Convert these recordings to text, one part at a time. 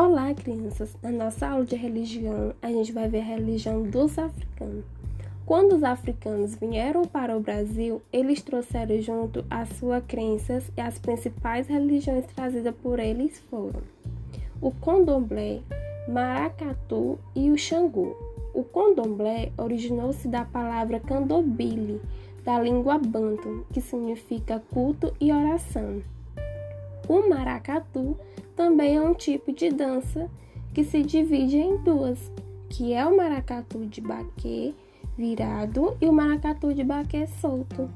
Olá, crianças! Na nossa aula de religião, a gente vai ver a religião dos africanos. Quando os africanos vieram para o Brasil, eles trouxeram junto as suas crenças e as principais religiões trazidas por eles foram o Condomblé, Maracatu e o Xangô. O Condomblé originou-se da palavra Candobile, da língua banto, que significa culto e oração. O maracatu também é um tipo de dança que se divide em duas, que é o maracatu de baquê virado e o maracatu de baquê solto.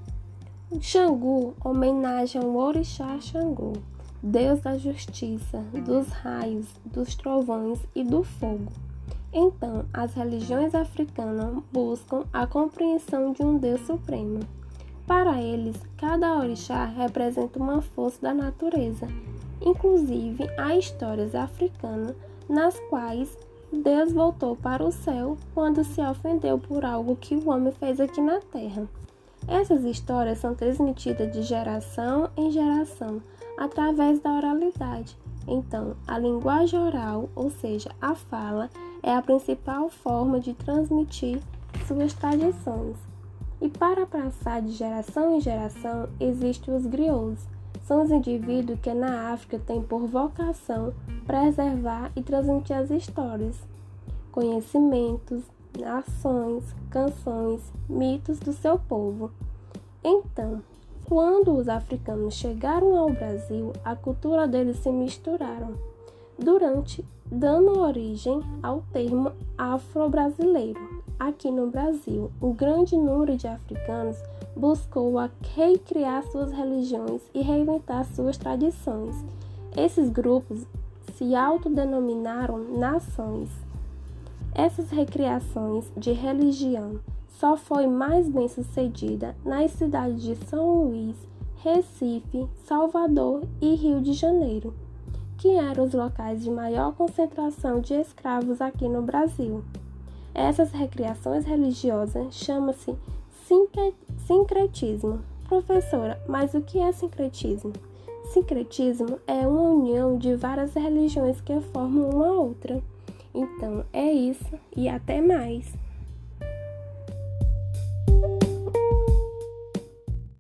Xangu homenagem ao orixá Xangu, deus da justiça, dos raios, dos trovões e do fogo. Então, as religiões africanas buscam a compreensão de um Deus supremo. Para eles, cada orixá representa uma força da natureza. Inclusive, há histórias africanas nas quais Deus voltou para o céu quando se ofendeu por algo que o homem fez aqui na terra. Essas histórias são transmitidas de geração em geração através da oralidade. Então, a linguagem oral, ou seja, a fala, é a principal forma de transmitir suas tradições. E para passar de geração em geração, existem os griots. São os indivíduos que na África têm por vocação preservar e transmitir as histórias, conhecimentos, ações, canções, mitos do seu povo. Então, quando os africanos chegaram ao Brasil, a cultura deles se misturaram, durante dando origem ao termo afro-brasileiro. Aqui no Brasil, o grande número de africanos buscou a recriar suas religiões e reinventar suas tradições. Esses grupos se autodenominaram nações. Essas recriações de religião só foi mais bem sucedida nas cidades de São Luís, Recife, Salvador e Rio de Janeiro, que eram os locais de maior concentração de escravos aqui no Brasil. Essas recriações religiosas chamam-se sincretismo. Professora, mas o que é sincretismo? Sincretismo é uma união de várias religiões que formam uma outra. Então, é isso e até mais.